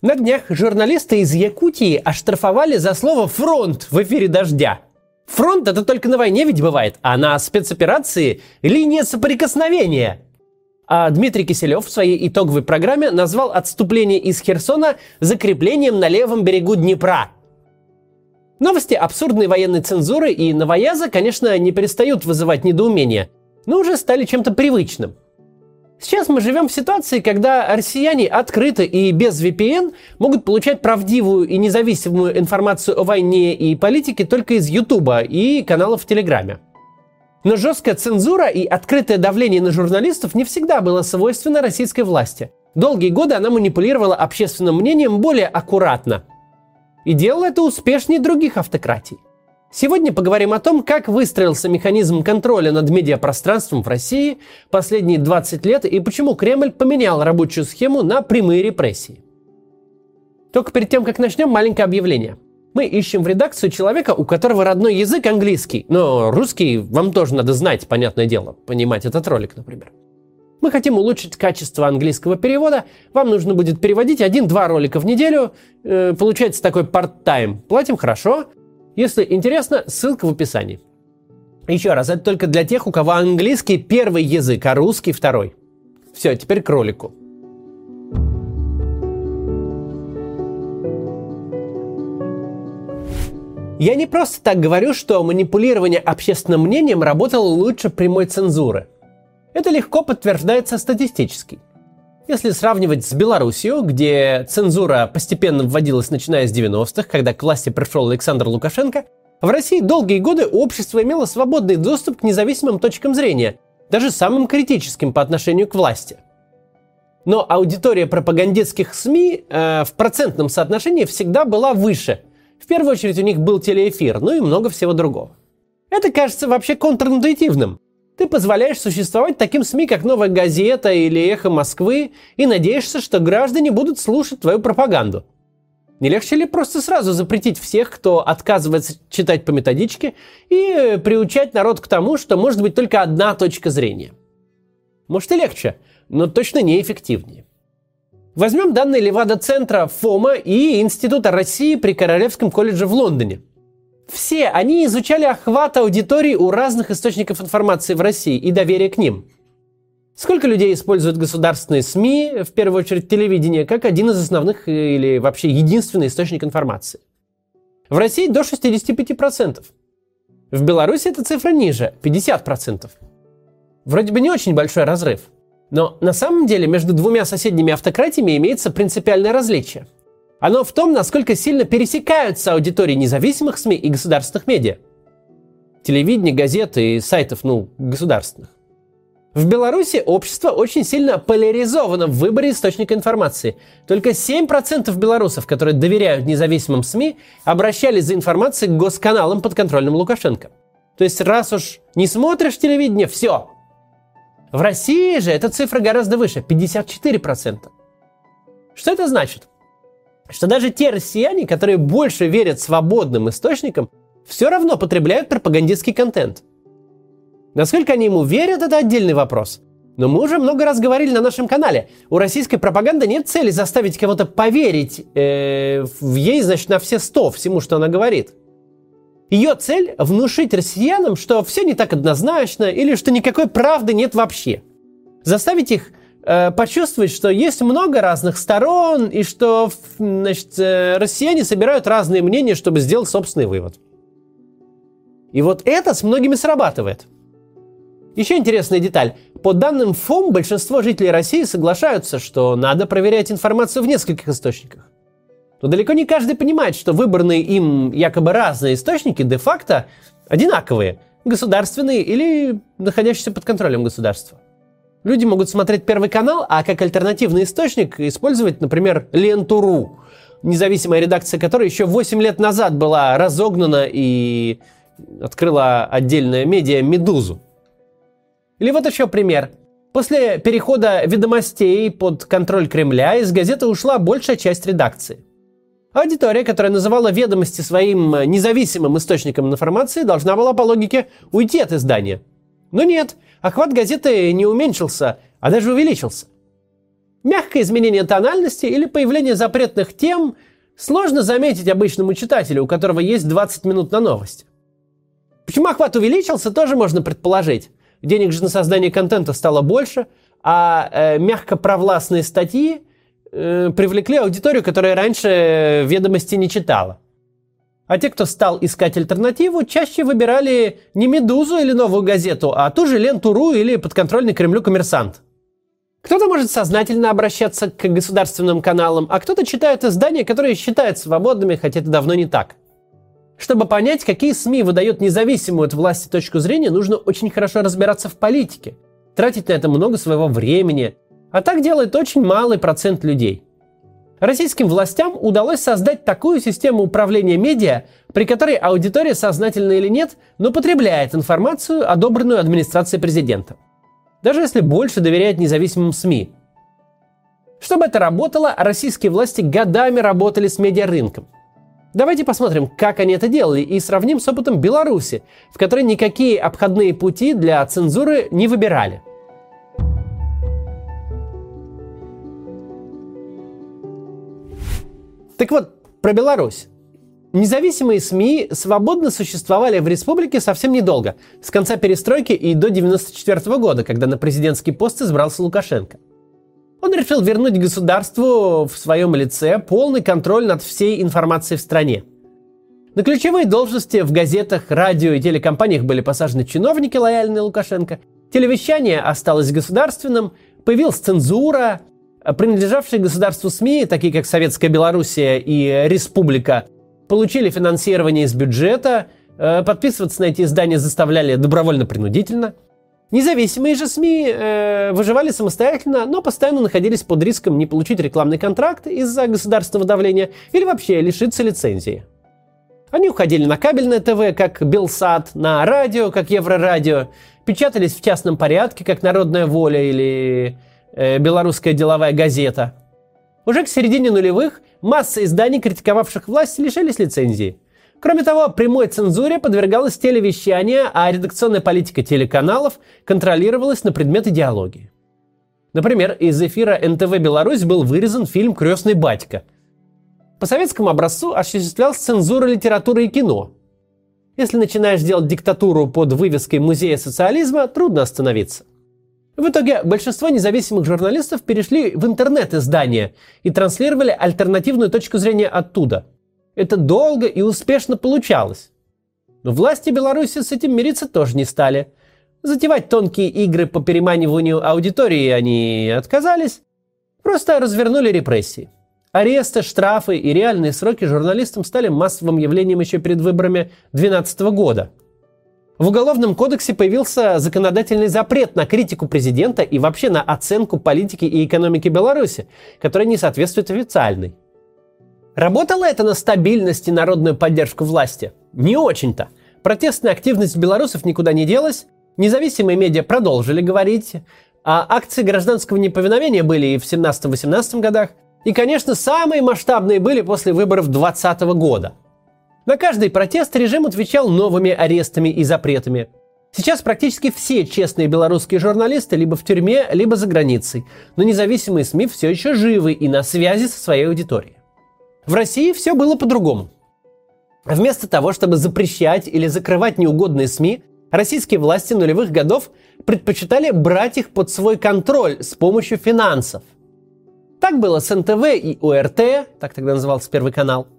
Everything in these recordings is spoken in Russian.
На днях журналисты из Якутии оштрафовали за слово «фронт» в эфире «Дождя». Фронт это только на войне ведь бывает, а на спецоперации – линия соприкосновения. А Дмитрий Киселев в своей итоговой программе назвал отступление из Херсона закреплением на левом берегу Днепра. Новости абсурдной военной цензуры и новояза, конечно, не перестают вызывать недоумение, но уже стали чем-то привычным – Сейчас мы живем в ситуации, когда россияне открыто и без VPN могут получать правдивую и независимую информацию о войне и политике только из Ютуба и каналов в Телеграме. Но жесткая цензура и открытое давление на журналистов не всегда было свойственно российской власти. Долгие годы она манипулировала общественным мнением более аккуратно. И делала это успешнее других автократий. Сегодня поговорим о том, как выстроился механизм контроля над медиапространством в России последние 20 лет и почему Кремль поменял рабочую схему на прямые репрессии. Только перед тем, как начнем, маленькое объявление. Мы ищем в редакцию человека, у которого родной язык английский, но русский вам тоже надо знать, понятное дело, понимать этот ролик, например. Мы хотим улучшить качество английского перевода. Вам нужно будет переводить один-два ролика в неделю. Э, получается такой part-time. Платим хорошо. Если интересно, ссылка в описании. Еще раз, это только для тех, у кого английский первый язык, а русский второй. Все, теперь к ролику. Я не просто так говорю, что манипулирование общественным мнением работало лучше прямой цензуры. Это легко подтверждается статистически. Если сравнивать с Белоруссией, где цензура постепенно вводилась начиная с 90-х, когда к власти пришел Александр Лукашенко, в России долгие годы общество имело свободный доступ к независимым точкам зрения, даже самым критическим по отношению к власти. Но аудитория пропагандистских СМИ э, в процентном соотношении всегда была выше. В первую очередь у них был телеэфир, ну и много всего другого. Это кажется вообще контринтуитивным. Ты позволяешь существовать таким СМИ, как «Новая газета» или «Эхо Москвы», и надеешься, что граждане будут слушать твою пропаганду. Не легче ли просто сразу запретить всех, кто отказывается читать по методичке, и приучать народ к тому, что может быть только одна точка зрения? Может и легче, но точно неэффективнее. Возьмем данные Левада-центра ФОМа и Института России при Королевском колледже в Лондоне – все они изучали охват аудитории у разных источников информации в России и доверие к ним. Сколько людей используют государственные СМИ, в первую очередь телевидение, как один из основных или вообще единственный источник информации? В России до 65%. В Беларуси эта цифра ниже, 50%. Вроде бы не очень большой разрыв. Но на самом деле между двумя соседними автократиями имеется принципиальное различие – оно в том, насколько сильно пересекаются аудитории независимых СМИ и государственных медиа. Телевидение, газеты и сайтов, ну, государственных. В Беларуси общество очень сильно поляризовано в выборе источника информации. Только 7% белорусов, которые доверяют независимым СМИ, обращались за информацией к госканалам под контролем Лукашенко. То есть раз уж не смотришь телевидение, все. В России же эта цифра гораздо выше, 54%. Что это значит? Что даже те россияне, которые больше верят свободным источникам, все равно потребляют пропагандистский контент. Насколько они ему верят, это отдельный вопрос. Но мы уже много раз говорили на нашем канале, у российской пропаганды нет цели заставить кого-то поверить э, в ей, значит, на все сто всему, что она говорит. Ее цель – внушить россиянам, что все не так однозначно или что никакой правды нет вообще. Заставить их Э, почувствовать, что есть много разных сторон, и что значит, э, россияне собирают разные мнения, чтобы сделать собственный вывод. И вот это с многими срабатывает. Еще интересная деталь. По данным ФОМ, большинство жителей России соглашаются, что надо проверять информацию в нескольких источниках. Но далеко не каждый понимает, что выбранные им якобы разные источники де-факто одинаковые, государственные или находящиеся под контролем государства. Люди могут смотреть Первый канал, а как альтернативный источник использовать, например, Ленту.ру, независимая редакция которой еще 8 лет назад была разогнана и открыла отдельное медиа «Медузу». Или вот еще пример. После перехода ведомостей под контроль Кремля из газеты ушла большая часть редакции. Аудитория, которая называла ведомости своим независимым источником информации, должна была по логике уйти от издания. Но нет – охват газеты не уменьшился, а даже увеличился. Мягкое изменение тональности или появление запретных тем сложно заметить обычному читателю, у которого есть 20 минут на новости. Почему охват увеличился, тоже можно предположить. Денег же на создание контента стало больше, а э, мягко провластные статьи э, привлекли аудиторию, которая раньше ведомости не читала. А те, кто стал искать альтернативу, чаще выбирали не «Медузу» или «Новую газету», а ту же ленту «Ру» или подконтрольный Кремлю «Коммерсант». Кто-то может сознательно обращаться к государственным каналам, а кто-то читает издания, которые считают свободными, хотя это давно не так. Чтобы понять, какие СМИ выдают независимую от власти точку зрения, нужно очень хорошо разбираться в политике, тратить на это много своего времени, а так делает очень малый процент людей. Российским властям удалось создать такую систему управления медиа, при которой аудитория, сознательно или нет, но потребляет информацию, одобренную администрацией президента. Даже если больше доверяет независимым СМИ. Чтобы это работало, российские власти годами работали с медиарынком. Давайте посмотрим, как они это делали, и сравним с опытом Беларуси, в которой никакие обходные пути для цензуры не выбирали. Так вот, про Беларусь. Независимые СМИ свободно существовали в республике совсем недолго, с конца перестройки и до 1994 года, когда на президентский пост избрался Лукашенко. Он решил вернуть государству в своем лице полный контроль над всей информацией в стране. На ключевые должности в газетах, радио и телекомпаниях были посажены чиновники, лояльные Лукашенко. Телевещание осталось государственным, появилась цензура, принадлежавшие государству СМИ, такие как Советская Белоруссия и Республика, получили финансирование из бюджета, э, подписываться на эти издания заставляли добровольно-принудительно. Независимые же СМИ э, выживали самостоятельно, но постоянно находились под риском не получить рекламный контракт из-за государственного давления или вообще лишиться лицензии. Они уходили на кабельное ТВ, как Белсат, на радио, как Еврорадио, печатались в частном порядке, как Народная воля или э, белорусская деловая газета. Уже к середине нулевых масса изданий, критиковавших власть, лишились лицензии. Кроме того, прямой цензуре подвергалось телевещание, а редакционная политика телеканалов контролировалась на предмет идеологии. Например, из эфира НТВ «Беларусь» был вырезан фильм «Крестный батька». По советскому образцу осуществлялась цензура литературы и кино. Если начинаешь делать диктатуру под вывеской музея социализма, трудно остановиться – в итоге большинство независимых журналистов перешли в интернет-издания и транслировали альтернативную точку зрения оттуда. Это долго и успешно получалось. Но власти Беларуси с этим мириться тоже не стали. Затевать тонкие игры по переманиванию аудитории они отказались, просто развернули репрессии. Аресты, штрафы и реальные сроки журналистам стали массовым явлением еще перед выборами 2012 года – в Уголовном кодексе появился законодательный запрет на критику президента и вообще на оценку политики и экономики Беларуси, которая не соответствует официальной. Работало это на стабильность и народную поддержку власти? Не очень-то. Протестная активность белорусов никуда не делась, независимые медиа продолжили говорить, а акции гражданского неповиновения были и в 17-18 годах, и, конечно, самые масштабные были после выборов 2020 года – на каждый протест режим отвечал новыми арестами и запретами. Сейчас практически все честные белорусские журналисты либо в тюрьме, либо за границей, но независимые СМИ все еще живы и на связи со своей аудиторией. В России все было по-другому. Вместо того, чтобы запрещать или закрывать неугодные СМИ, российские власти нулевых годов предпочитали брать их под свой контроль с помощью финансов. Так было с НТВ и ОРТ, так тогда назывался Первый канал –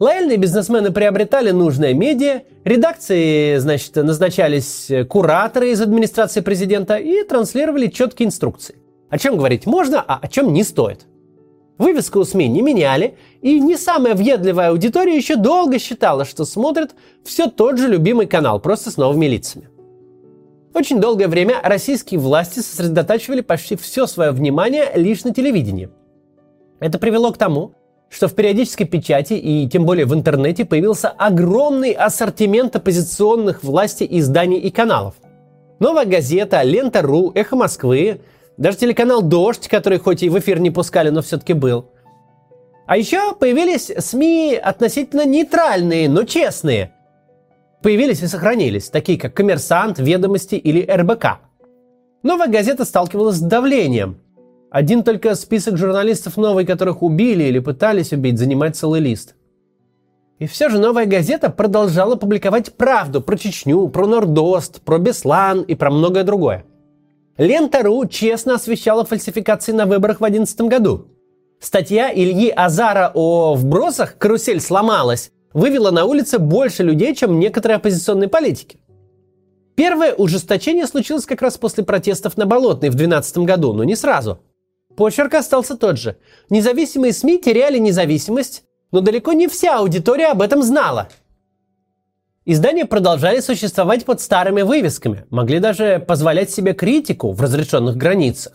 Лояльные бизнесмены приобретали нужное медиа, редакции, значит, назначались кураторы из администрации президента и транслировали четкие инструкции. О чем говорить можно, а о чем не стоит. Вывеску у СМИ не меняли, и не самая въедливая аудитория еще долго считала, что смотрит все тот же любимый канал, просто с новыми лицами. Очень долгое время российские власти сосредотачивали почти все свое внимание лишь на телевидении. Это привело к тому, что в периодической печати и тем более в интернете появился огромный ассортимент оппозиционных власти изданий и каналов. Новая газета, Лента.ру, Эхо Москвы, даже телеканал «Дождь», который хоть и в эфир не пускали, но все-таки был. А еще появились СМИ относительно нейтральные, но честные. Появились и сохранились, такие как «Коммерсант», «Ведомости» или «РБК». Новая газета сталкивалась с давлением – Один только список журналистов новый, которых убили или пытались убить, занимает целый лист. И все же новая газета продолжала публиковать правду про Чечню, про Нордост, про Беслан и про многое другое. Лента.ру честно освещала фальсификации на выборах в 2011 году. Статья Ильи Азара о вбросах «Карусель сломалась» вывела на улицы больше людей, чем некоторые оппозиционные политики. Первое ужесточение случилось как раз после протестов на Болотной в 2012 году, но не сразу. Почерк остался тот же. Независимые СМИ теряли независимость, но далеко не вся аудитория об этом знала. Издания продолжали существовать под старыми вывесками, могли даже позволять себе критику в разрешенных границах.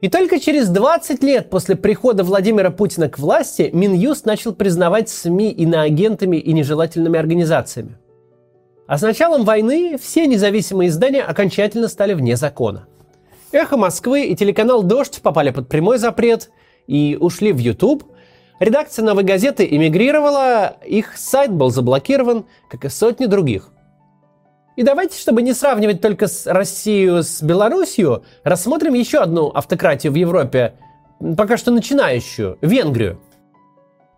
И только через 20 лет после прихода Владимира Путина к власти Минюст начал признавать СМИ иноагентами и нежелательными организациями. А с началом войны все независимые издания окончательно стали вне закона. «Эхо Москвы» и телеканал «Дождь» попали под прямой запрет и ушли в YouTube. Редакция «Новой газеты» эмигрировала, их сайт был заблокирован, как и сотни других. И давайте, чтобы не сравнивать только с Россию с Белоруссией, рассмотрим еще одну автократию в Европе, пока что начинающую – Венгрию.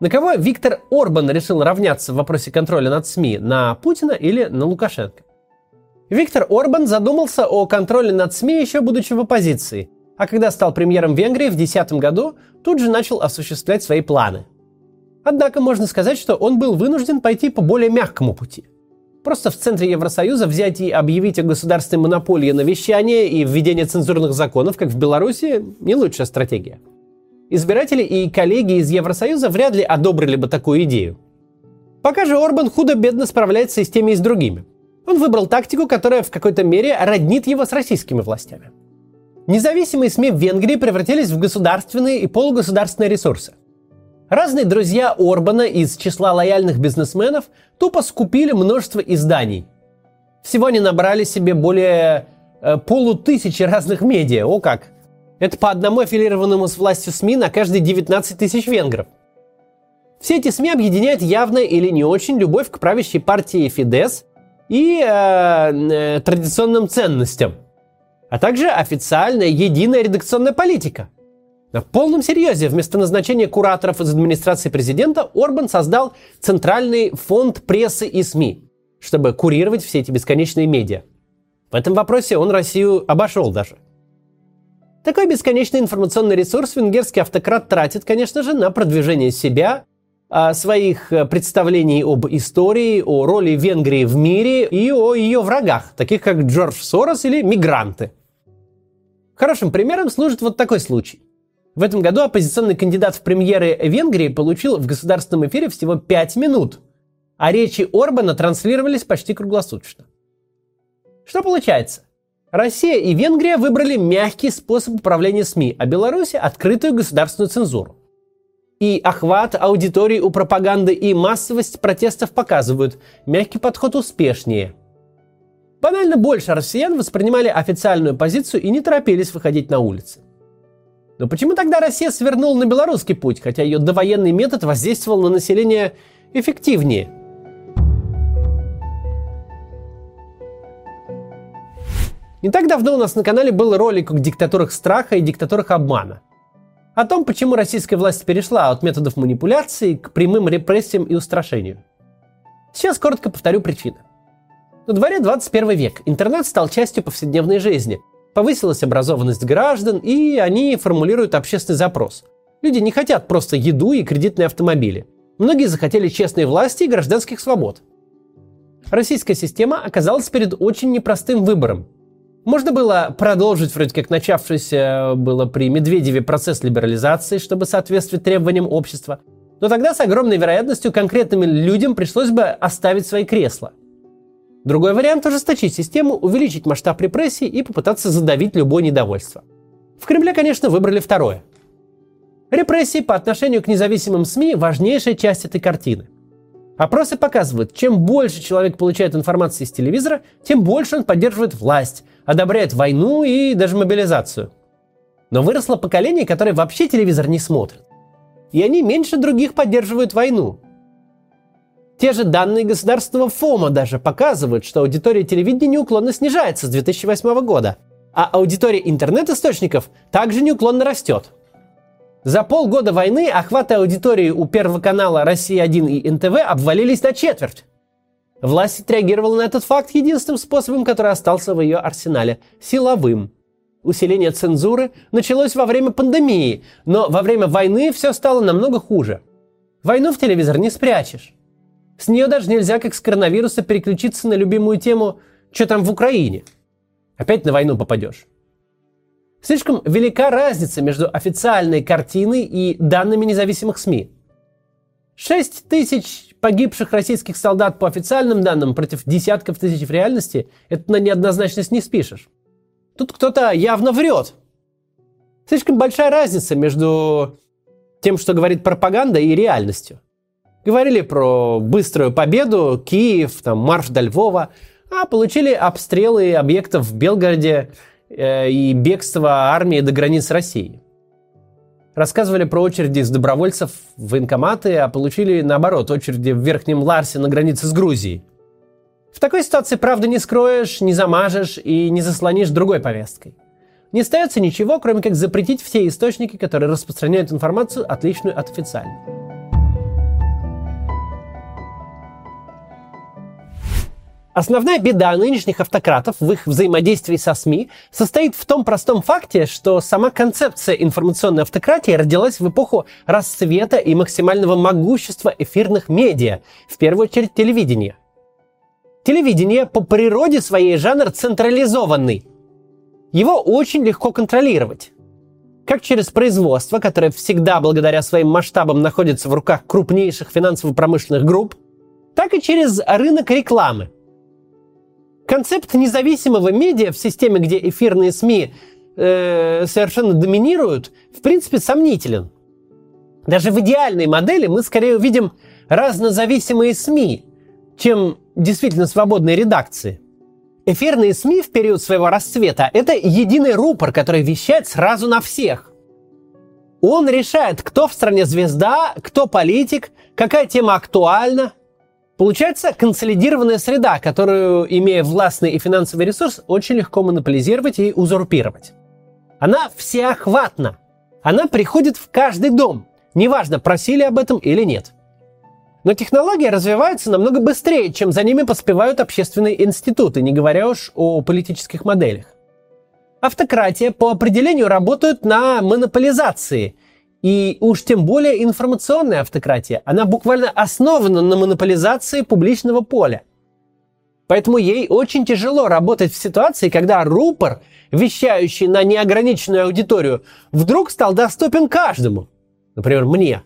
На кого Виктор Орбан решил равняться в вопросе контроля над СМИ? На Путина или на Лукашенко? Виктор Орбан задумался о контроле над СМИ еще будучи в оппозиции, а когда стал премьером Венгрии в 2010 году, тут же начал осуществлять свои планы. Однако можно сказать, что он был вынужден пойти по более мягкому пути. Просто в центре Евросоюза взять и объявить о государственной монополии на вещание и введение цензурных законов, как в Беларуси, не лучшая стратегия – Избиратели и коллеги из Евросоюза вряд ли одобрили бы такую идею. Пока же Орбан худо-бедно справляется и с теми, и с другими. Он выбрал тактику, которая в какой-то мере роднит его с российскими властями. Независимые СМИ в Венгрии превратились в государственные и полугосударственные ресурсы. Разные друзья Орбана из числа лояльных бизнесменов тупо скупили множество изданий. Всего они набрали себе более э, полутысячи разных медиа. О как! Это по одному аффилированному с властью СМИ на каждые 19 тысяч венгров. Все эти СМИ объединяют явно или не очень любовь к правящей партии Фидес и э, э, традиционным ценностям, а также официальная единая редакционная политика. На полном серьезе вместо назначения кураторов из администрации президента Орбан создал Центральный фонд прессы и СМИ, чтобы курировать все эти бесконечные медиа. В этом вопросе он Россию обошел даже – такой бесконечный информационный ресурс венгерский автократ тратит, конечно же, на продвижение себя, своих э, представлений об истории, о роли Венгрии в мире и о ее врагах, таких как Джордж Сорос или мигранты. Хорошим примером служит вот такой случай. В этом году оппозиционный кандидат в премьеры Венгрии получил в государственном эфире всего 5 минут, а речи Орбана транслировались почти круглосуточно. Что получается? Россия и Венгрия выбрали мягкий способ управления СМИ, а Беларусь – открытую государственную цензуру. И охват аудитории у пропаганды и массовость протестов показывают, мягкий подход успешнее. Банально больше россиян воспринимали официальную позицию и не торопились выходить на улицы. Но почему тогда Россия свернула на белорусский путь, хотя ее довоенный метод воздействовал на население эффективнее – Не так давно у нас на канале был ролик о диктатурах страха и диктатурах обмана. О том, почему российская власть перешла от методов манипуляции к прямым репрессиям и устрашению. Сейчас коротко повторю причины. На дворе 21 век. Интернет стал частью повседневной жизни. Повысилась образованность граждан, и они формулируют общественный запрос. Люди не хотят просто еду и кредитные автомобили. Многие захотели честной власти и гражданских свобод. Российская система оказалась перед очень непростым выбором можно было продолжить вроде как начавшийся было при Медведеве процесс либерализации, чтобы соответствовать требованиям общества. Но тогда с огромной вероятностью конкретным людям пришлось бы оставить свои кресла. Другой вариант – ужесточить систему, увеличить масштаб репрессий и попытаться задавить любое недовольство. В Кремле, конечно, выбрали второе. Репрессии по отношению к независимым СМИ – важнейшая часть этой картины – Опросы показывают, чем больше человек получает информации из телевизора, тем больше он поддерживает власть, одобряет войну и даже мобилизацию. Но выросло поколение, которое вообще телевизор не смотрит. И они меньше других поддерживают войну. Те же данные государственного ФОМа даже показывают, что аудитория телевидения неуклонно снижается с 2008 года. а аудитория интернет-источников также неуклонно растет. За полгода войны охваты аудитории у Первого канала «Россия-1» и НТВ обвалились на четверть. Власть отреагировала на этот факт единственным способом, который остался в ее арсенале – силовым. Усиление цензуры началось во время пандемии, но во время войны все стало намного хуже. Войну в телевизор не спрячешь. С нее даже нельзя, как с коронавируса, переключиться на любимую тему «Что там в Украине?». Опять на войну попадешь. Слишком велика разница между официальной картиной и данными независимых СМИ. 6 тысяч погибших российских солдат по официальным данным против десятков тысяч в реальности – это на неоднозначность не спишешь. Тут кто-то явно врет. Слишком большая разница между тем, что говорит пропаганда, и реальностью. Говорили про быструю победу, Киев, там, марш до Львова, а получили обстрелы объектов в Белгороде э, и бегство армии до границ России. Рассказывали про очереди из добровольцев в военкоматы, а получили, наоборот, очереди в Верхнем Ларсе на границе с Грузией. В такой ситуации правда не скроешь, не замажешь и не заслонишь другой повесткой. Не остается ничего, кроме как запретить все источники, которые распространяют информацию, отличную от официальной. Основная беда нынешних автократов в их взаимодействии со СМИ состоит в том простом факте, что сама концепция информационной автократии родилась в эпоху расцвета и максимального могущества эфирных медиа, в первую очередь телевидения. Телевидение по природе своей жанр централизованный. Его очень легко контролировать. Как через производство, которое всегда благодаря своим масштабам находится в руках крупнейших финансово-промышленных групп, так и через рынок рекламы – Концепт независимого медиа в системе, где эфирные СМИ э, совершенно доминируют, в принципе, сомнителен. Даже в идеальной модели мы скорее увидим разнозависимые СМИ, чем действительно свободные редакции. Эфирные СМИ в период своего расцвета – это единый рупор, который вещает сразу на всех. Он решает, кто в стране звезда, кто политик, какая тема актуальна, Получается консолидированная среда, которую, имея властный и финансовый ресурс, очень легко монополизировать и узурпировать. Она всеохватна. Она приходит в каждый дом. Неважно, просили об этом или нет. Но технологии развиваются намного быстрее, чем за ними поспевают общественные институты, не говоря уж о политических моделях. Автократия по определению работает на монополизации – и уж тем более информационная автократия, она буквально основана на монополизации публичного поля. Поэтому ей очень тяжело работать в ситуации, когда рупор, вещающий на неограниченную аудиторию, вдруг стал доступен каждому. Например, мне.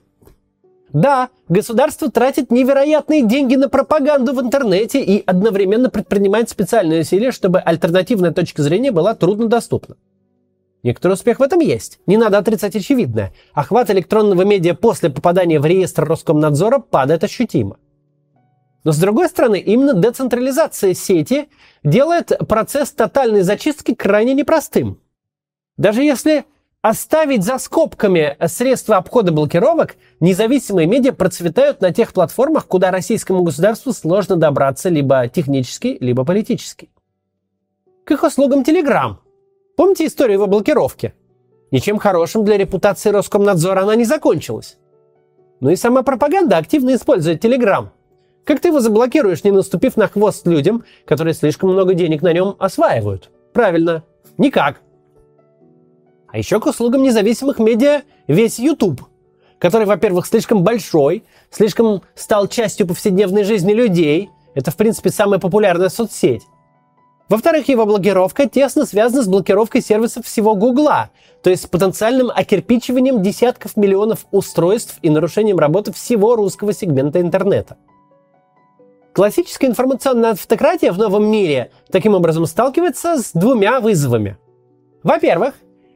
Да, государство тратит невероятные деньги на пропаганду в интернете и одновременно предпринимает специальные усилия, чтобы альтернативная точка зрения была труднодоступна. Некоторый успех в этом есть. Не надо отрицать очевидное. Охват электронного медиа после попадания в реестр Роскомнадзора падает ощутимо. Но с другой стороны, именно децентрализация сети делает процесс тотальной зачистки крайне непростым. Даже если оставить за скобками средства обхода блокировок, независимые медиа процветают на тех платформах, куда российскому государству сложно добраться либо технически, либо политически. К их услугам Telegram – Помните историю его блокировки? Ничем хорошим для репутации Роскомнадзора она не закончилась. Ну и сама пропаганда активно использует Телеграм. Как ты его заблокируешь, не наступив на хвост людям, которые слишком много денег на нем осваивают? Правильно, никак. А еще к услугам независимых медиа весь YouTube, который, во-первых, слишком большой, слишком стал частью повседневной жизни людей. Это, в принципе, самая популярная соцсеть. Во-вторых, его блокировка тесно связана с блокировкой сервисов всего Гугла, то есть с потенциальным окирпичиванием десятков миллионов устройств и нарушением работы всего русского сегмента интернета. Классическая информационная автократия в новом мире таким образом сталкивается с двумя вызовами. Во-первых,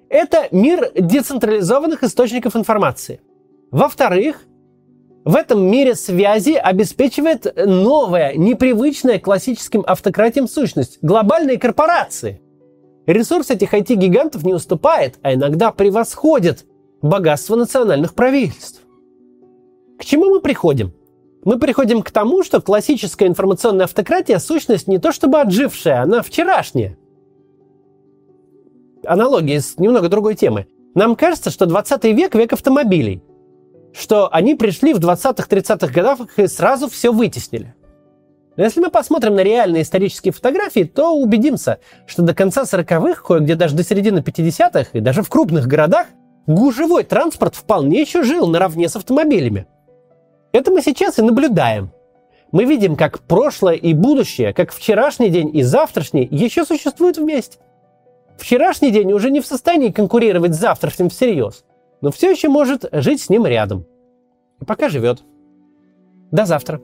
это мир децентрализованных источников информации. Во-вторых, в этом мире связи обеспечивает новая, непривычная классическим автократиям сущность – глобальные корпорации. Ресурс этих IT-гигантов не уступает, а иногда превосходит богатство национальных правительств. К чему мы приходим? Мы приходим к тому, что классическая информационная автократия – сущность не то чтобы отжившая, она вчерашняя. аналогии с немного другой темы. Нам кажется, что 20 век – век автомобилей. Что они пришли в 20-30-х годах и сразу все вытеснили. Но если мы посмотрим на реальные исторические фотографии, то убедимся, что до конца 40-х, кое-где даже до середины 50-х и даже в крупных городах гужевой транспорт вполне еще жил наравне с автомобилями. Это мы сейчас и наблюдаем. Мы видим, как прошлое и будущее, как вчерашний день и завтрашний еще существуют вместе. Вчерашний день уже не в состоянии конкурировать с завтрашним всерьез, но все еще может жить с ним рядом. И пока живет. До завтра.